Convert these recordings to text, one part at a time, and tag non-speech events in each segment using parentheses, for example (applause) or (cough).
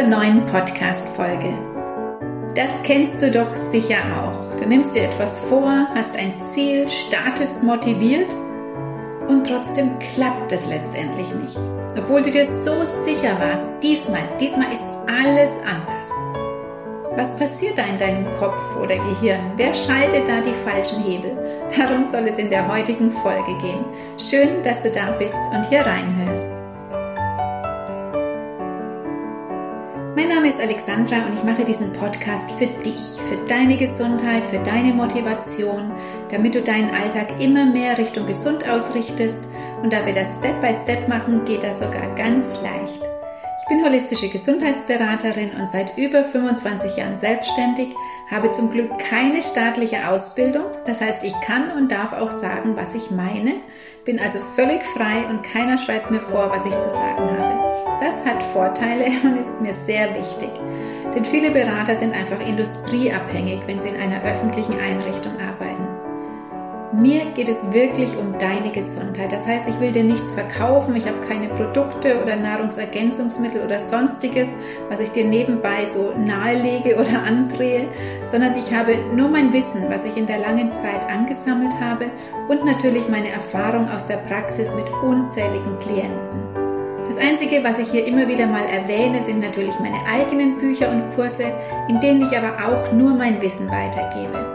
zur neuen Podcast-Folge. Das kennst du doch sicher auch. Du nimmst dir etwas vor, hast ein Ziel, startest motiviert und trotzdem klappt es letztendlich nicht. Obwohl du dir so sicher warst, diesmal, diesmal ist alles anders. Was passiert da in deinem Kopf oder Gehirn? Wer schaltet da die falschen Hebel? Darum soll es in der heutigen Folge gehen. Schön, dass du da bist und hier reinhörst. Mein Name ist Alexandra und ich mache diesen Podcast für dich, für deine Gesundheit, für deine Motivation, damit du deinen Alltag immer mehr Richtung gesund ausrichtest. Und da wir das Step by Step machen, geht das sogar ganz leicht. Ich bin holistische Gesundheitsberaterin und seit über 25 Jahren selbstständig, habe zum Glück keine staatliche Ausbildung. Das heißt, ich kann und darf auch sagen, was ich meine, bin also völlig frei und keiner schreibt mir vor, was ich zu sagen habe. Das hat Vorteile und ist mir sehr wichtig. Denn viele Berater sind einfach industrieabhängig, wenn sie in einer öffentlichen Einrichtung. Mir geht es wirklich um deine Gesundheit. Das heißt, ich will dir nichts verkaufen, ich habe keine Produkte oder Nahrungsergänzungsmittel oder sonstiges, was ich dir nebenbei so nahelege oder (laughs) andrehe, sondern ich habe nur mein Wissen, was ich in der langen Zeit angesammelt habe und natürlich meine Erfahrung aus der Praxis mit unzähligen Klienten. Das Einzige, was ich hier immer wieder mal erwähne, sind natürlich meine eigenen Bücher und Kurse, in denen ich aber auch nur mein Wissen weitergebe.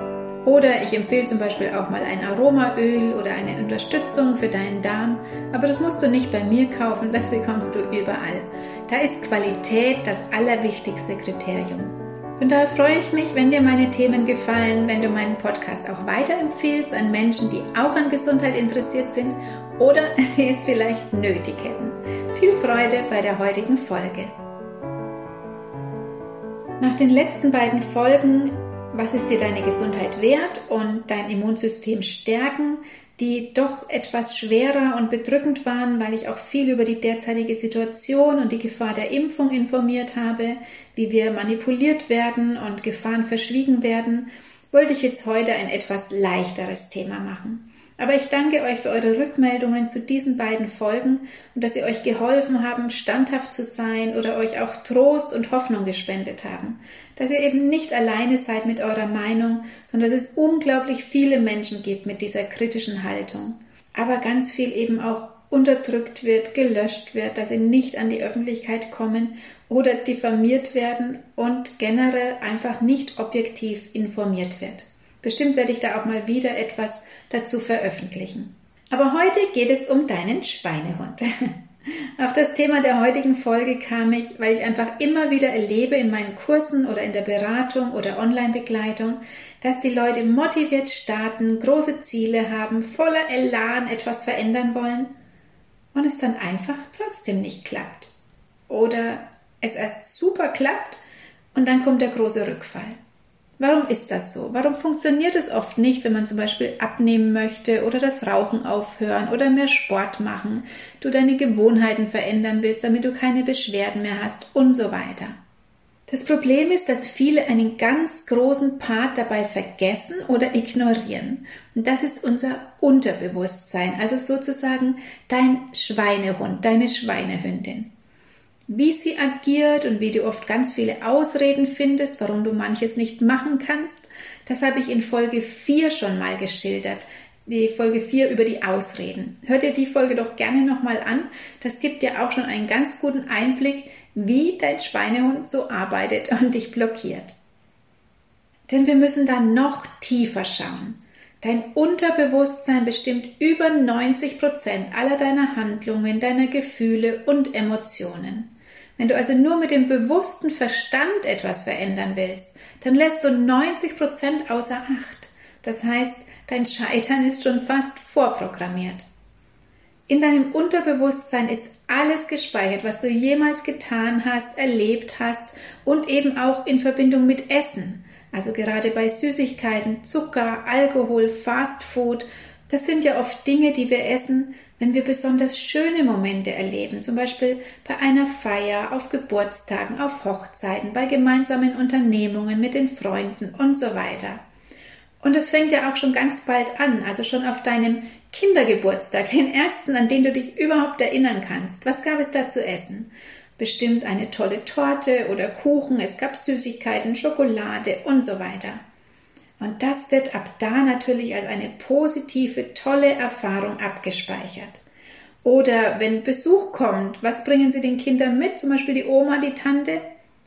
Oder ich empfehle zum Beispiel auch mal ein Aromaöl oder eine Unterstützung für deinen Darm, aber das musst du nicht bei mir kaufen, das bekommst du überall. Da ist Qualität das allerwichtigste Kriterium. Von daher freue ich mich, wenn dir meine Themen gefallen, wenn du meinen Podcast auch weiterempfiehlst an Menschen, die auch an Gesundheit interessiert sind oder (laughs) die es vielleicht nötig hätten. Viel Freude bei der heutigen Folge. Nach den letzten beiden Folgen, was ist dir deine Gesundheit wert und dein Immunsystem stärken, die doch etwas schwerer und bedrückend waren, weil ich auch viel über die derzeitige Situation und die Gefahr der Impfung informiert habe, wie wir manipuliert werden und Gefahren verschwiegen werden, wollte ich jetzt heute ein etwas leichteres Thema machen. Aber ich danke euch für eure Rückmeldungen zu diesen beiden Folgen und dass ihr euch geholfen haben, standhaft zu sein oder euch auch Trost und Hoffnung gespendet haben. Dass ihr eben nicht alleine seid mit eurer Meinung, sondern dass es unglaublich viele Menschen gibt mit dieser kritischen Haltung. Aber ganz viel eben auch unterdrückt wird, gelöscht wird, dass sie nicht an die Öffentlichkeit kommen oder diffamiert werden und generell einfach nicht objektiv informiert wird. Bestimmt werde ich da auch mal wieder etwas dazu veröffentlichen. Aber heute geht es um deinen Schweinehund. (laughs) Auf das Thema der heutigen Folge kam ich, weil ich einfach immer wieder erlebe in meinen Kursen oder in der Beratung oder Online-Begleitung, dass die Leute motiviert starten, große Ziele haben, voller Elan etwas verändern wollen und es dann einfach trotzdem nicht klappt. Oder es erst super klappt und dann kommt der große Rückfall. Warum ist das so? Warum funktioniert es oft nicht, wenn man zum Beispiel abnehmen möchte oder das Rauchen aufhören oder mehr Sport machen, du deine Gewohnheiten verändern willst, damit du keine Beschwerden mehr hast und so weiter? Das Problem ist, dass viele einen ganz großen Part dabei vergessen oder ignorieren. Und das ist unser Unterbewusstsein, also sozusagen dein Schweinehund, deine Schweinehündin wie sie agiert und wie du oft ganz viele Ausreden findest, warum du manches nicht machen kannst. Das habe ich in Folge 4 schon mal geschildert. Die Folge 4 über die Ausreden. Hör dir die Folge doch gerne nochmal an. Das gibt dir auch schon einen ganz guten Einblick, wie dein Schweinehund so arbeitet und dich blockiert. Denn wir müssen da noch tiefer schauen. Dein Unterbewusstsein bestimmt über 90 Prozent aller deiner Handlungen, deiner Gefühle und Emotionen. Wenn du also nur mit dem bewussten Verstand etwas verändern willst, dann lässt du 90 Prozent außer Acht. Das heißt, dein Scheitern ist schon fast vorprogrammiert. In deinem Unterbewusstsein ist alles gespeichert, was du jemals getan hast, erlebt hast und eben auch in Verbindung mit Essen. Also gerade bei Süßigkeiten, Zucker, Alkohol, Fast Food, das sind ja oft Dinge, die wir essen, wenn wir besonders schöne Momente erleben, zum Beispiel bei einer Feier, auf Geburtstagen, auf Hochzeiten, bei gemeinsamen Unternehmungen mit den Freunden und so weiter. Und es fängt ja auch schon ganz bald an, also schon auf deinem Kindergeburtstag, den ersten, an den du dich überhaupt erinnern kannst. Was gab es da zu essen? bestimmt eine tolle Torte oder Kuchen, es gab Süßigkeiten, Schokolade und so weiter. Und das wird ab da natürlich als eine positive, tolle Erfahrung abgespeichert. Oder wenn Besuch kommt, was bringen Sie den Kindern mit? Zum Beispiel die Oma, die Tante?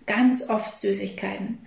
Ganz oft Süßigkeiten.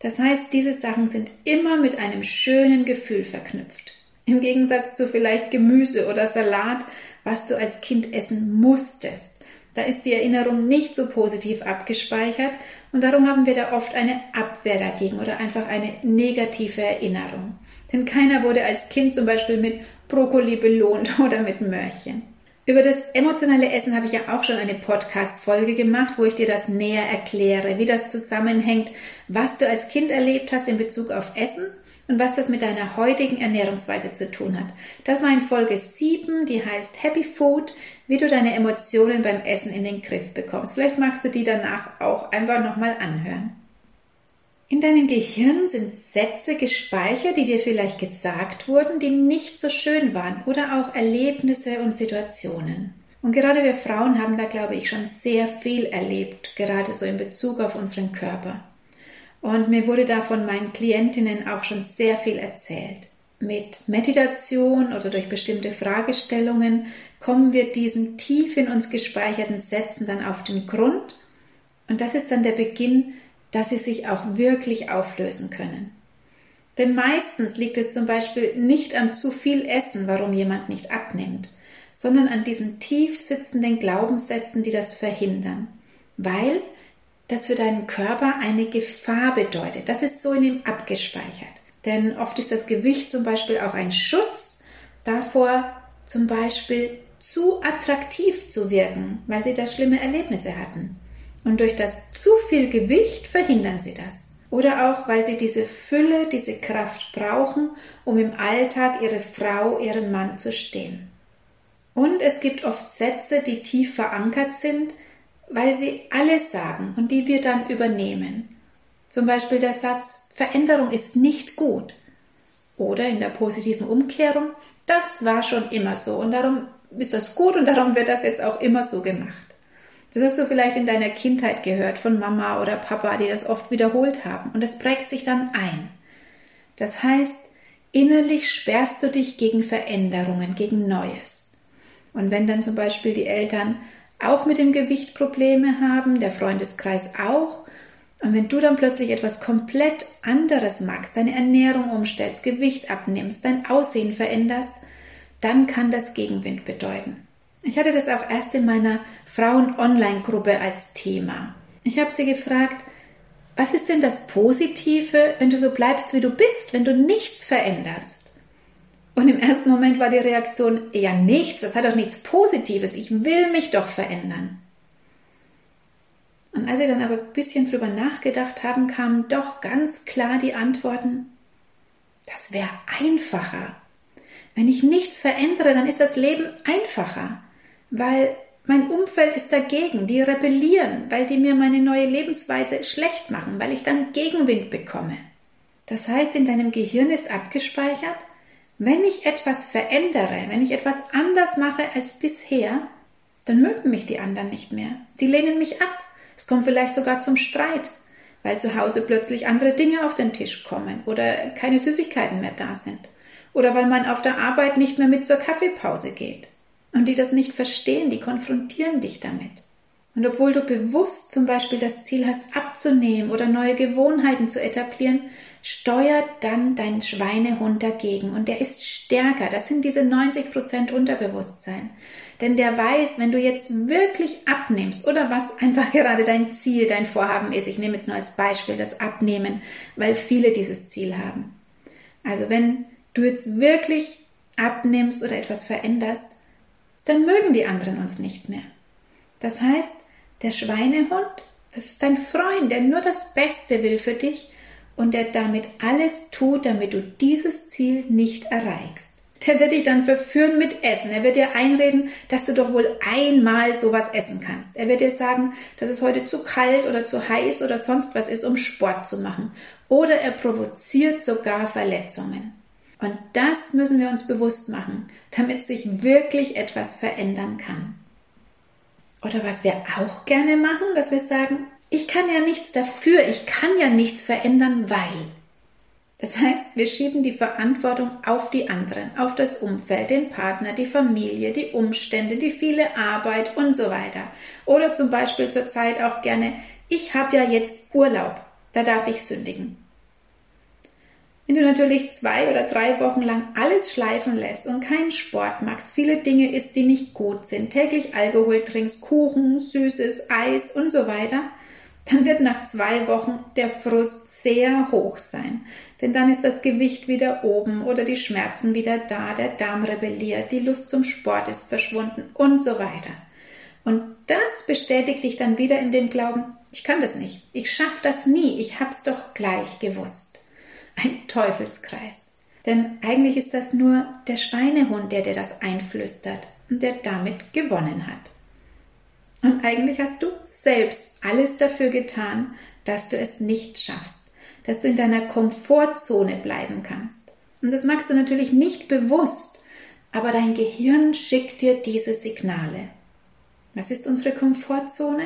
Das heißt, diese Sachen sind immer mit einem schönen Gefühl verknüpft. Im Gegensatz zu vielleicht Gemüse oder Salat, was du als Kind essen musstest. Da ist die Erinnerung nicht so positiv abgespeichert und darum haben wir da oft eine Abwehr dagegen oder einfach eine negative Erinnerung. Denn keiner wurde als Kind zum Beispiel mit Brokkoli belohnt (laughs) oder mit Möhrchen. Über das emotionale Essen habe ich ja auch schon eine Podcast-Folge gemacht, wo ich dir das näher erkläre, wie das zusammenhängt, was du als Kind erlebt hast in Bezug auf Essen und was das mit deiner heutigen Ernährungsweise zu tun hat. Das war in Folge 7, die heißt Happy Food, wie du deine Emotionen beim Essen in den Griff bekommst. Vielleicht magst du die danach auch einfach nochmal anhören. In deinem Gehirn sind Sätze gespeichert, die dir vielleicht gesagt wurden, die nicht so schön waren oder auch Erlebnisse und Situationen. Und gerade wir Frauen haben da, glaube ich, schon sehr viel erlebt, gerade so in Bezug auf unseren Körper. Und mir wurde da von meinen Klientinnen auch schon sehr viel erzählt. Mit Meditation oder durch bestimmte Fragestellungen kommen wir diesen tief in uns gespeicherten Sätzen dann auf den Grund. Und das ist dann der Beginn dass sie sich auch wirklich auflösen können. Denn meistens liegt es zum Beispiel nicht am zu viel Essen, warum jemand nicht abnimmt, sondern an diesen tief sitzenden Glaubenssätzen, die das verhindern. Weil das für deinen Körper eine Gefahr bedeutet. Das ist so in ihm abgespeichert. Denn oft ist das Gewicht zum Beispiel auch ein Schutz davor, zum Beispiel zu attraktiv zu wirken, weil sie da schlimme Erlebnisse hatten. Und durch das zu viel Gewicht verhindern sie das. Oder auch, weil sie diese Fülle, diese Kraft brauchen, um im Alltag ihre Frau, ihren Mann zu stehen. Und es gibt oft Sätze, die tief verankert sind, weil sie alles sagen und die wir dann übernehmen. Zum Beispiel der Satz, Veränderung ist nicht gut. Oder in der positiven Umkehrung, das war schon immer so und darum ist das gut und darum wird das jetzt auch immer so gemacht. Das hast du vielleicht in deiner Kindheit gehört von Mama oder Papa, die das oft wiederholt haben. Und das prägt sich dann ein. Das heißt, innerlich sperrst du dich gegen Veränderungen, gegen Neues. Und wenn dann zum Beispiel die Eltern auch mit dem Gewicht Probleme haben, der Freundeskreis auch, und wenn du dann plötzlich etwas komplett anderes magst, deine Ernährung umstellst, Gewicht abnimmst, dein Aussehen veränderst, dann kann das Gegenwind bedeuten. Ich hatte das auch erst in meiner Frauen-Online-Gruppe als Thema. Ich habe sie gefragt, was ist denn das Positive, wenn du so bleibst, wie du bist, wenn du nichts veränderst? Und im ersten Moment war die Reaktion, ja nichts, das hat doch nichts Positives, ich will mich doch verändern. Und als sie dann aber ein bisschen drüber nachgedacht haben, kamen doch ganz klar die Antworten, das wäre einfacher. Wenn ich nichts verändere, dann ist das Leben einfacher weil mein Umfeld ist dagegen, die rebellieren, weil die mir meine neue Lebensweise schlecht machen, weil ich dann Gegenwind bekomme. Das heißt, in deinem Gehirn ist abgespeichert, wenn ich etwas verändere, wenn ich etwas anders mache als bisher, dann mögen mich die anderen nicht mehr. Die lehnen mich ab. Es kommt vielleicht sogar zum Streit, weil zu Hause plötzlich andere Dinge auf den Tisch kommen oder keine Süßigkeiten mehr da sind oder weil man auf der Arbeit nicht mehr mit zur Kaffeepause geht. Und die das nicht verstehen, die konfrontieren dich damit. Und obwohl du bewusst zum Beispiel das Ziel hast, abzunehmen oder neue Gewohnheiten zu etablieren, steuert dann dein Schweinehund dagegen. Und der ist stärker. Das sind diese 90 Prozent Unterbewusstsein. Denn der weiß, wenn du jetzt wirklich abnimmst oder was einfach (laughs) gerade dein Ziel, dein Vorhaben ist. Ich nehme jetzt nur als Beispiel das Abnehmen, weil viele dieses Ziel haben. Also wenn du jetzt wirklich abnimmst oder etwas veränderst, dann mögen die anderen uns nicht mehr. Das heißt, der Schweinehund, das ist dein Freund, der nur das Beste will für dich und der damit alles tut, damit du dieses Ziel nicht erreichst. Der wird dich dann verführen mit Essen. Er wird dir einreden, dass du doch wohl einmal sowas essen kannst. Er wird dir sagen, dass es heute zu kalt oder zu heiß oder sonst was ist, um Sport zu machen. Oder er provoziert sogar Verletzungen. Und das müssen wir uns bewusst machen, damit sich wirklich etwas verändern kann. Oder was wir auch gerne machen, dass wir sagen, ich kann ja nichts dafür, ich kann ja nichts verändern, weil. Das heißt, wir schieben die Verantwortung auf die anderen, auf das Umfeld, den Partner, die Familie, die Umstände, die viele Arbeit und so weiter. Oder zum Beispiel zur Zeit auch gerne, ich habe ja jetzt Urlaub, da darf ich sündigen. Wenn du natürlich zwei oder drei Wochen lang alles schleifen lässt und keinen Sport machst, viele Dinge isst, die nicht gut sind, täglich Alkohol trinkst, Kuchen, Süßes, Eis und so weiter, dann wird nach zwei Wochen der Frust sehr hoch sein. Denn dann ist das Gewicht wieder oben oder die Schmerzen wieder da, der Darm rebelliert, die Lust zum Sport ist verschwunden und so weiter. Und das bestätigt dich dann wieder in dem Glauben, ich kann das nicht, ich schaffe das nie, ich hab's doch gleich gewusst ein Teufelskreis. Denn eigentlich ist das nur der Schweinehund, der dir das einflüstert und der damit gewonnen hat. Und eigentlich hast du selbst alles dafür getan, dass du es nicht schaffst, dass du in deiner Komfortzone bleiben kannst. Und das magst du natürlich nicht bewusst, aber dein Gehirn schickt dir diese Signale. Was ist unsere Komfortzone?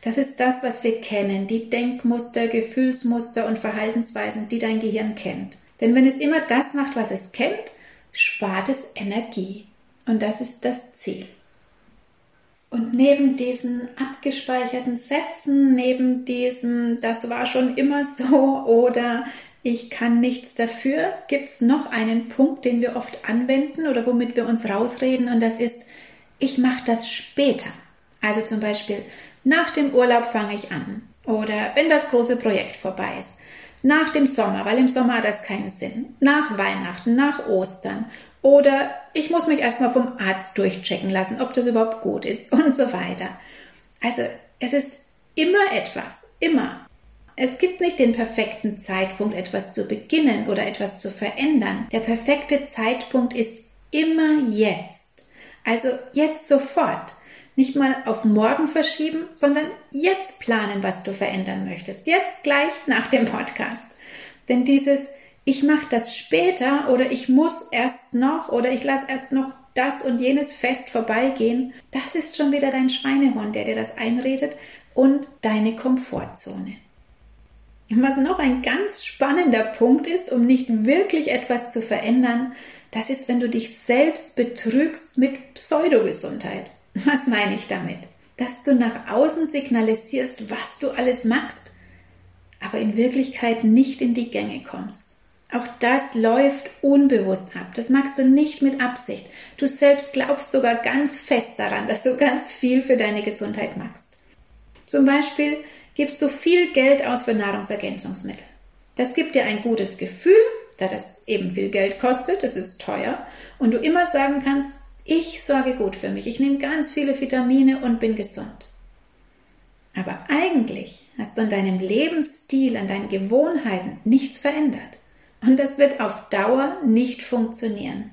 Das ist das, was wir kennen, die Denkmuster, Gefühlsmuster und Verhaltensweisen, die dein Gehirn kennt. Denn wenn es immer das macht, was es kennt, spart es Energie. Und das ist das Ziel. Und neben diesen abgespeicherten Sätzen, neben diesem, das war schon immer so oder ich kann nichts dafür, gibt es noch einen Punkt, den wir oft anwenden oder womit wir uns rausreden und das ist, ich mache das später. Also zum Beispiel, nach dem Urlaub fange ich an. Oder wenn das große Projekt vorbei ist. Nach dem Sommer, weil im Sommer hat das keinen Sinn. Nach Weihnachten, nach Ostern. Oder ich muss mich erstmal vom Arzt durchchecken lassen, ob das überhaupt gut ist (laughs) und so weiter. Also es ist immer etwas, immer. Es gibt nicht den perfekten Zeitpunkt, etwas zu beginnen oder etwas zu verändern. Der perfekte Zeitpunkt ist immer jetzt. Also jetzt sofort. Nicht mal auf morgen verschieben, sondern jetzt planen, was du verändern möchtest. Jetzt gleich nach dem Podcast. Denn dieses ich mache das später oder ich muss erst noch oder ich lasse erst noch das und jenes Fest vorbeigehen, das ist schon wieder dein Schweinehund, der dir das einredet und deine Komfortzone. Was noch ein ganz spannender Punkt ist, um nicht wirklich etwas zu verändern, das ist, wenn du dich selbst betrügst mit Pseudogesundheit. (laughs) Was meine ich damit? Dass du nach außen signalisierst, was du alles machst, aber in Wirklichkeit nicht in die Gänge kommst. Auch das läuft unbewusst ab. Das machst du nicht mit Absicht. Du selbst glaubst sogar ganz fest daran, dass du ganz viel für deine Gesundheit machst. Zum Beispiel gibst du viel Geld aus für Nahrungsergänzungsmittel. Das gibt dir ein gutes Gefühl, da das eben viel Geld kostet, das ist teuer, und du immer sagen kannst, ich sorge gut für mich, ich nehme ganz viele Vitamine und bin gesund. Aber eigentlich hast du an deinem Lebensstil, an deinen Gewohnheiten nichts verändert. Und das wird auf Dauer nicht funktionieren.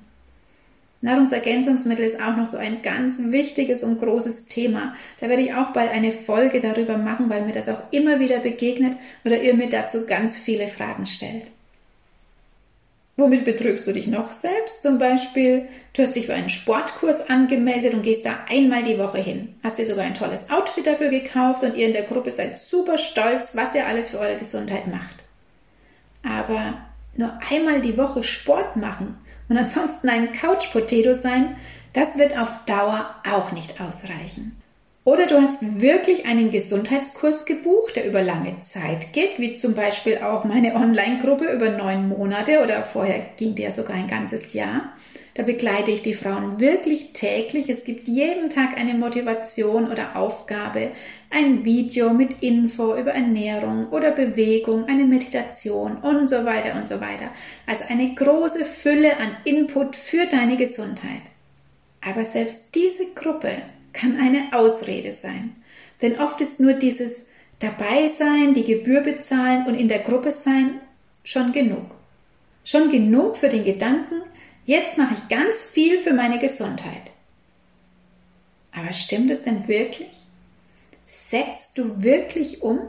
Nahrungsergänzungsmittel ist auch noch so ein ganz wichtiges und großes Thema. Da werde ich auch bald eine Folge darüber machen, weil mir das auch immer wieder begegnet oder ihr mir dazu ganz viele Fragen stellt. Womit betrügst du dich noch selbst? Zum Beispiel, du hast dich für einen Sportkurs angemeldet und gehst da einmal die Woche hin. Hast dir sogar ein tolles Outfit dafür gekauft und ihr in der Gruppe seid super stolz, was ihr alles für eure Gesundheit macht. Aber nur einmal die Woche Sport machen und ansonsten ein Couch-Potato sein, das wird auf Dauer auch nicht ausreichen. Oder du hast wirklich einen Gesundheitskurs gebucht, der über lange Zeit geht, wie zum Beispiel auch meine Online-Gruppe über neun Monate oder vorher ging der sogar ein ganzes Jahr. Da begleite ich die Frauen wirklich täglich. Es gibt jeden Tag eine Motivation oder Aufgabe, ein Video mit Info über Ernährung oder Bewegung, eine Meditation und so weiter und so weiter. Also eine große Fülle an Input für deine Gesundheit. Aber selbst diese Gruppe kann eine Ausrede sein. Denn oft ist nur dieses dabei sein, die Gebühr bezahlen und in der Gruppe sein schon genug. Schon genug für den Gedanken, jetzt mache ich ganz viel für meine Gesundheit. Aber stimmt es denn wirklich? Setzt du wirklich um?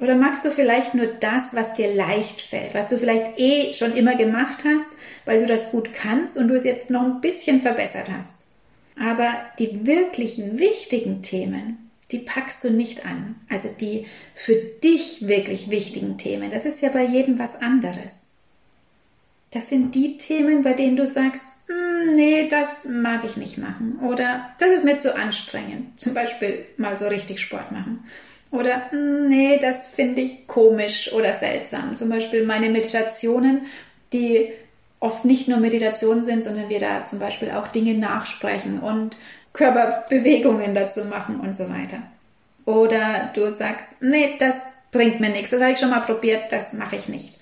Oder magst du vielleicht nur das, was dir leicht fällt, was du vielleicht eh schon immer gemacht hast, weil du das gut kannst und du es jetzt noch ein bisschen verbessert hast? Aber die wirklich wichtigen Themen, die packst du nicht an. Also die für dich wirklich wichtigen Themen, das ist ja bei jedem was anderes. Das sind die Themen, bei denen du sagst, hm, nee, das mag ich nicht machen. Oder das ist mir zu anstrengend. Zum Beispiel mal so richtig Sport machen. Oder hm, nee, das finde ich komisch oder seltsam. Zum Beispiel meine Meditationen, die oft nicht nur Meditationen sind, sondern wir da zum Beispiel auch Dinge nachsprechen und Körperbewegungen dazu machen und so weiter. Oder du sagst, nee, das bringt mir nichts, das habe ich schon mal probiert, das mache ich nicht.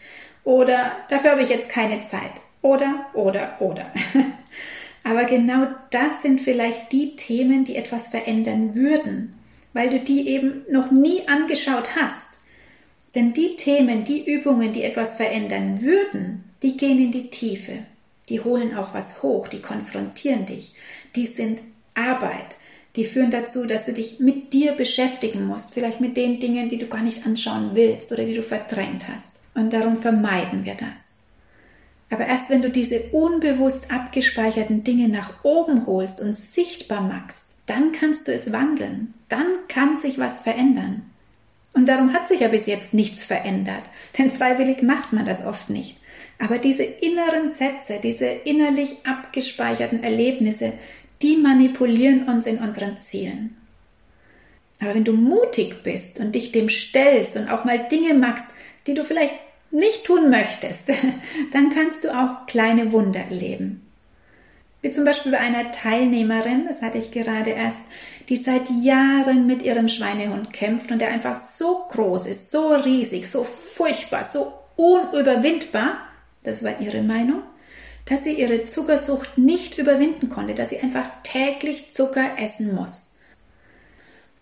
Oder dafür habe ich jetzt keine Zeit. Oder, oder, oder. (laughs) Aber genau das sind vielleicht die Themen, die etwas verändern würden, weil du die eben noch nie angeschaut hast. Denn die Themen, die Übungen, die etwas verändern würden, die gehen in die Tiefe. Die holen auch was hoch, die konfrontieren dich. Die sind Arbeit. Die führen dazu, dass du dich mit dir beschäftigen musst, vielleicht mit den Dingen, die du gar nicht anschauen willst oder die du verdrängt hast. Und darum vermeiden wir das. Aber erst wenn du diese unbewusst abgespeicherten Dinge nach oben holst und sichtbar machst, dann kannst du es wandeln. Dann kann sich was verändern. Und darum hat sich ja bis jetzt nichts verändert, denn freiwillig macht man das oft nicht. Aber diese inneren Sätze, diese innerlich abgespeicherten Erlebnisse, die manipulieren uns in unseren Zielen. Aber wenn du mutig bist und dich dem stellst und auch mal Dinge machst, die du vielleicht nicht tun möchtest, (laughs) dann kannst du auch kleine Wunder erleben. Wie zum Beispiel bei einer Teilnehmerin, das hatte ich gerade erst, die seit Jahren mit ihrem Schweinehund kämpft und der einfach so groß ist, so riesig, so furchtbar, so unüberwindbar, das war ihre Meinung, dass sie ihre Zuckersucht nicht überwinden konnte, dass sie einfach täglich Zucker essen muss.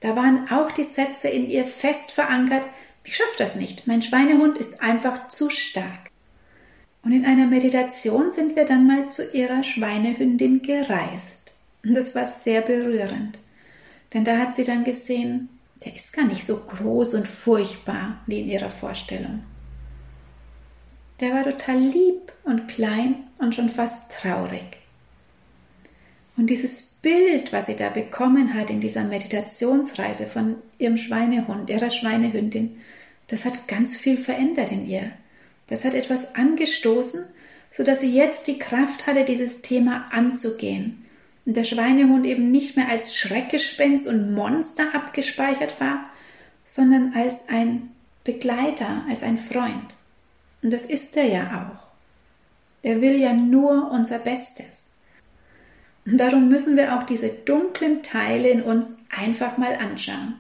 Da waren auch die Sätze in ihr fest verankert, ich schaffe das nicht, mein Schweinehund ist einfach zu stark. Und in einer Meditation sind wir dann mal zu ihrer Schweinehündin gereist. Und das war sehr berührend. Denn da hat sie dann gesehen, der ist gar nicht so groß und furchtbar wie in ihrer Vorstellung. Der war total lieb und klein und schon fast traurig. Und dieses Bild, was sie da bekommen hat in dieser Meditationsreise von ihrem Schweinehund, ihrer Schweinehündin, das hat ganz viel verändert in ihr. Das hat etwas angestoßen, sodass sie jetzt die Kraft hatte, dieses Thema anzugehen. Und der Schweinehund eben nicht mehr als Schreckgespenst und Monster abgespeichert war, sondern als ein Begleiter, als ein Freund. Und das ist er ja auch. Er will ja nur unser Bestes. Und darum müssen wir auch diese dunklen Teile in uns einfach mal anschauen.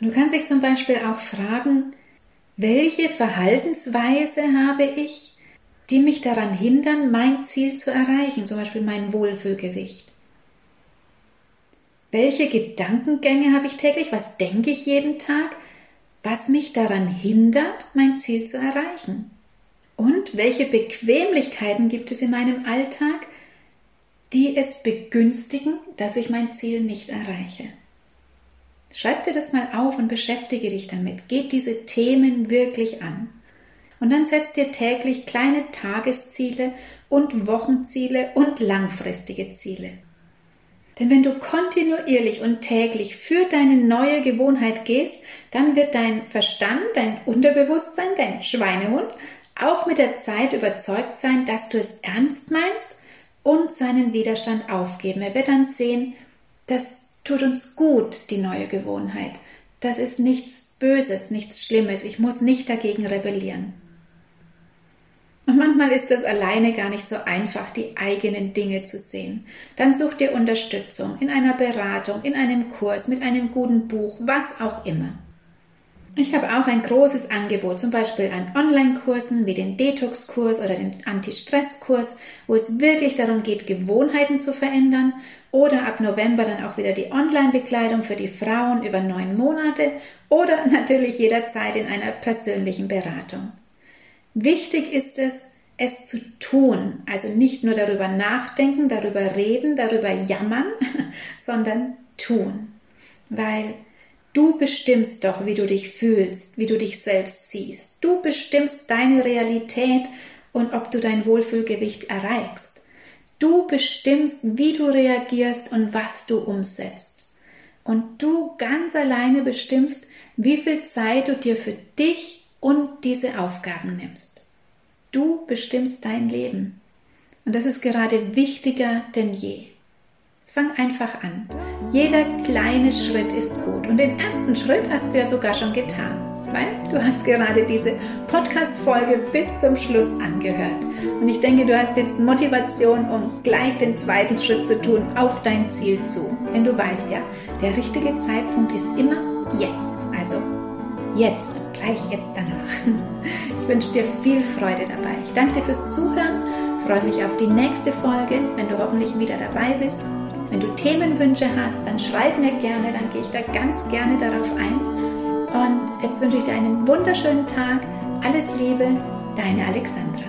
Und du kannst dich zum Beispiel auch fragen, welche Verhaltensweise habe ich, die mich daran hindern, mein Ziel zu erreichen, zum Beispiel mein Wohlfühlgewicht? Welche Gedankengänge habe ich täglich? Was denke ich jeden Tag? Was mich daran hindert, mein Ziel zu erreichen? Und welche Bequemlichkeiten gibt es in meinem Alltag, die es begünstigen, dass ich mein Ziel nicht erreiche? Schreib dir das mal auf und beschäftige dich damit. Geht diese Themen wirklich an. Und dann setz dir täglich kleine Tagesziele und Wochenziele und langfristige Ziele. Denn wenn du kontinuierlich und täglich für deine neue Gewohnheit gehst, dann wird dein Verstand, dein Unterbewusstsein, dein Schweinehund auch mit der Zeit überzeugt sein, dass du es ernst meinst und seinen Widerstand aufgeben. Er wird dann sehen, dass tut uns gut, die neue Gewohnheit. Das ist nichts Böses, nichts Schlimmes. Ich muss nicht dagegen rebellieren. Und manchmal ist es alleine gar nicht so einfach, die eigenen Dinge zu sehen. Dann such dir Unterstützung in einer Beratung, in einem Kurs, mit einem guten Buch, was auch immer. Ich habe auch ein großes Angebot, zum Beispiel an Online-Kursen wie den Detox-Kurs oder den Anti-Stress-Kurs, wo es wirklich darum geht, Gewohnheiten zu verändern. Oder ab November dann auch wieder die Online-Bekleidung für die Frauen über neun Monate oder (laughs) natürlich jederzeit in einer persönlichen Beratung. Wichtig ist es, es zu tun, also nicht nur darüber nachdenken, darüber reden, darüber jammern, (laughs) sondern tun. Weil Du bestimmst doch, wie du dich fühlst, wie du dich selbst siehst. Du bestimmst deine Realität und ob du dein Wohlfühlgewicht erreichst. Du bestimmst, wie du reagierst und was du umsetzt. Und du ganz alleine bestimmst, wie viel Zeit du dir für dich und diese Aufgaben nimmst. Du bestimmst dein Leben. Und das ist gerade wichtiger denn je. Fang einfach an. Jeder kleine Schritt ist gut. Und den ersten Schritt hast du ja sogar schon getan weil du hast gerade diese Podcast-Folge bis zum Schluss angehört. Und ich denke, du hast jetzt Motivation, um gleich den zweiten Schritt zu tun, auf dein Ziel zu. Denn du weißt ja, der richtige Zeitpunkt ist immer jetzt. Also jetzt, gleich jetzt danach. (laughs) Ich wünsche dir viel Freude dabei. Ich danke dir fürs Zuhören, freue mich auf die nächste Folge, wenn du hoffentlich wieder dabei bist. Wenn du Themenwünsche hast, dann schreib mir gerne, dann gehe ich da ganz gerne darauf ein. Und jetzt wünsche ich dir einen wunderschönen Tag. Alles Liebe, deine Alexandra.